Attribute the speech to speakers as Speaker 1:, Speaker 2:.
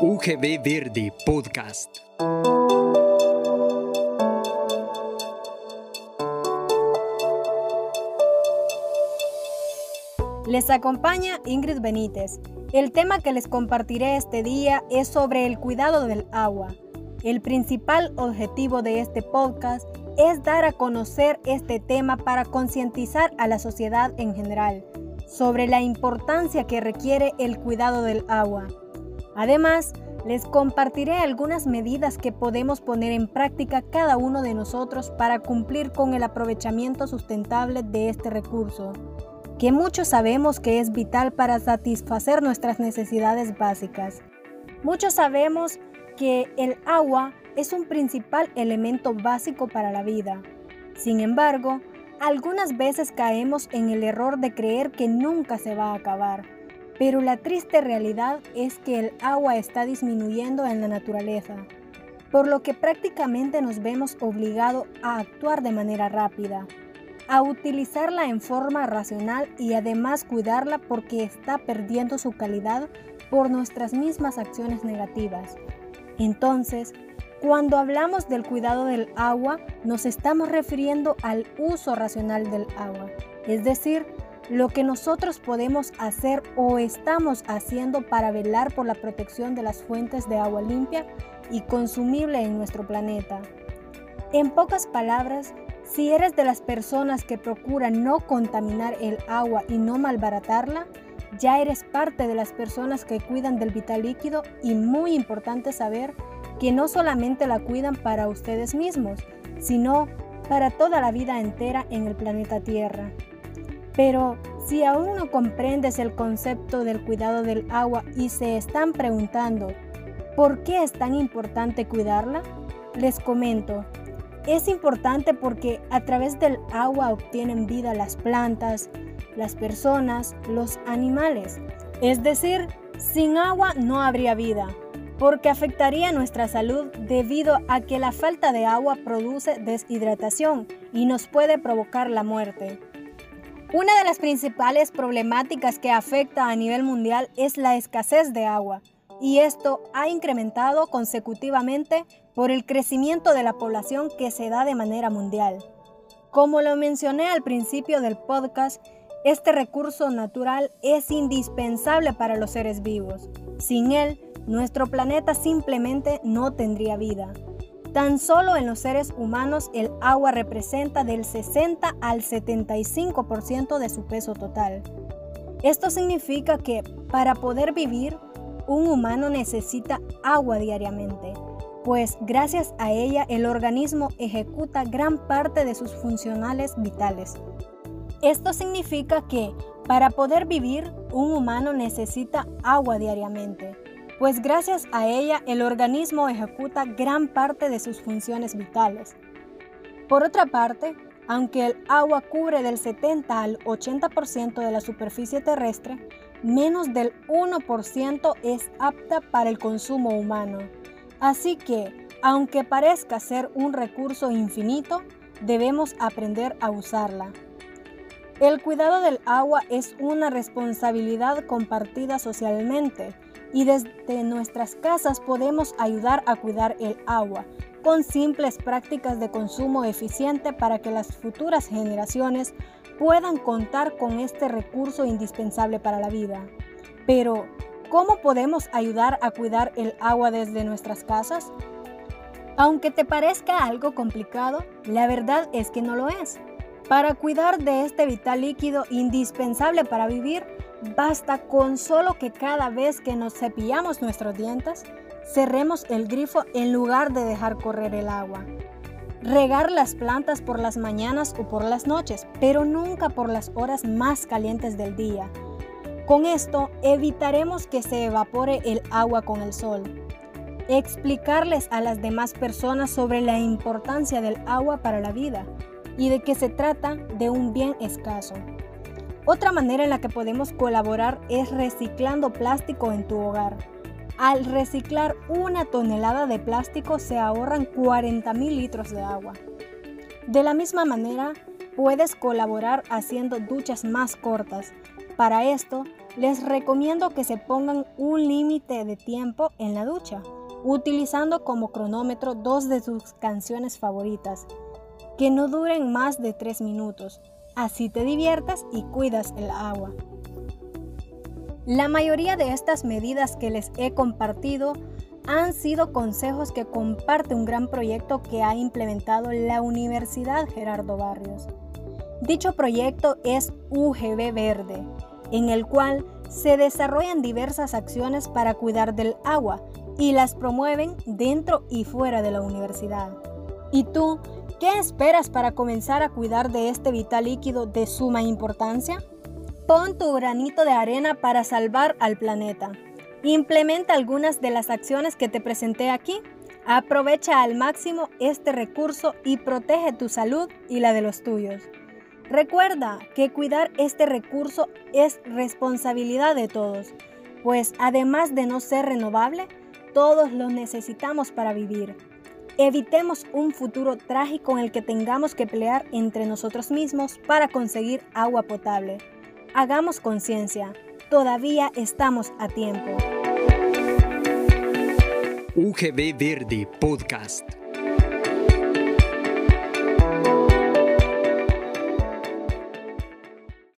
Speaker 1: UGB Verde Podcast.
Speaker 2: Les acompaña Ingrid Benítez. El tema que les compartiré este día es sobre el cuidado del agua. El principal objetivo de este podcast es dar a conocer este tema para concientizar a la sociedad en general sobre la importancia que requiere el cuidado del agua. Además, les compartiré algunas medidas que podemos poner en práctica cada uno de nosotros para cumplir con el aprovechamiento sustentable de este recurso, que muchos sabemos que es vital para satisfacer nuestras necesidades básicas. Muchos sabemos que el agua es un principal elemento básico para la vida. Sin embargo, algunas veces caemos en el error de creer que nunca se va a acabar pero la triste realidad es que el agua está disminuyendo en la naturaleza, por lo que prácticamente nos vemos obligados a actuar de manera rápida, a utilizarla en forma racional y además cuidarla porque está perdiendo su calidad por nuestras mismas acciones negativas. Entonces, cuando hablamos del cuidado del agua, nos estamos refiriendo al uso racional del agua, es decir, lo que nosotros podemos hacer o estamos haciendo para velar por la protección de las fuentes de agua limpia y consumible en nuestro planeta. En pocas palabras, si eres de las personas que procuran no contaminar el agua y no malbaratarla, ya eres parte de las personas que cuidan del vital líquido y muy importante saber que no solamente la cuidan para ustedes mismos, sino para toda la vida entera en el planeta Tierra. Pero si aún no comprendes el concepto del cuidado del agua y se están preguntando, ¿por qué es tan importante cuidarla? Les comento, es importante porque a través del agua obtienen vida las plantas, las personas, los animales. Es decir, sin agua no habría vida, porque afectaría nuestra salud debido a que la falta de agua produce deshidratación y nos puede provocar la muerte. Una de las principales problemáticas que afecta a nivel mundial es la escasez de agua, y esto ha incrementado consecutivamente por el crecimiento de la población que se da de manera mundial. Como lo mencioné al principio del podcast, este recurso natural es indispensable para los seres vivos. Sin él, nuestro planeta simplemente no tendría vida. Tan solo en los seres humanos el agua representa del 60 al 75% de su peso total. Esto significa que para poder vivir, un humano necesita agua diariamente, pues gracias a ella el organismo ejecuta gran parte de sus funcionales vitales. Esto significa que para poder vivir, un humano necesita agua diariamente pues gracias a ella el organismo ejecuta gran parte de sus funciones vitales. Por otra parte, aunque el agua cubre del 70 al 80% de la superficie terrestre, menos del 1% es apta para el consumo humano. Así que, aunque parezca ser un recurso infinito, debemos aprender a usarla. El cuidado del agua es una responsabilidad compartida socialmente y desde nuestras casas podemos ayudar a cuidar el agua con simples prácticas de consumo eficiente para que las futuras generaciones puedan contar con este recurso indispensable para la vida. Pero, ¿cómo podemos ayudar a cuidar el agua desde nuestras casas? Aunque te parezca algo complicado, la verdad es que no lo es. Para cuidar de este vital líquido indispensable para vivir, Basta con solo que cada vez que nos cepillamos nuestros dientes, cerremos el grifo en lugar de dejar correr el agua. Regar las plantas por las mañanas o por las noches, pero nunca por las horas más calientes del día. Con esto evitaremos que se evapore el agua con el sol. Explicarles a las demás personas sobre la importancia del agua para la vida y de que se trata de un bien escaso. Otra manera en la que podemos colaborar es reciclando plástico en tu hogar. Al reciclar una tonelada de plástico se ahorran 40 mil litros de agua. De la misma manera, puedes colaborar haciendo duchas más cortas. Para esto, les recomiendo que se pongan un límite de tiempo en la ducha, utilizando como cronómetro dos de sus canciones favoritas, que no duren más de tres minutos. Así te diviertas y cuidas el agua. La mayoría de estas medidas que les he compartido han sido consejos que comparte un gran proyecto que ha implementado la Universidad Gerardo Barrios. Dicho proyecto es UGB Verde, en el cual se desarrollan diversas acciones para cuidar del agua y las promueven dentro y fuera de la universidad. ¿Y tú qué esperas para comenzar a cuidar de este vital líquido de suma importancia? Pon tu granito de arena para salvar al planeta. Implementa algunas de las acciones que te presenté aquí. Aprovecha al máximo este recurso y protege tu salud y la de los tuyos. Recuerda que cuidar este recurso es responsabilidad de todos, pues además de no ser renovable, todos lo necesitamos para vivir. Evitemos un futuro trágico en el que tengamos que pelear entre nosotros mismos para conseguir agua potable. Hagamos conciencia todavía estamos a tiempo.
Speaker 1: UGB Verde Podcast.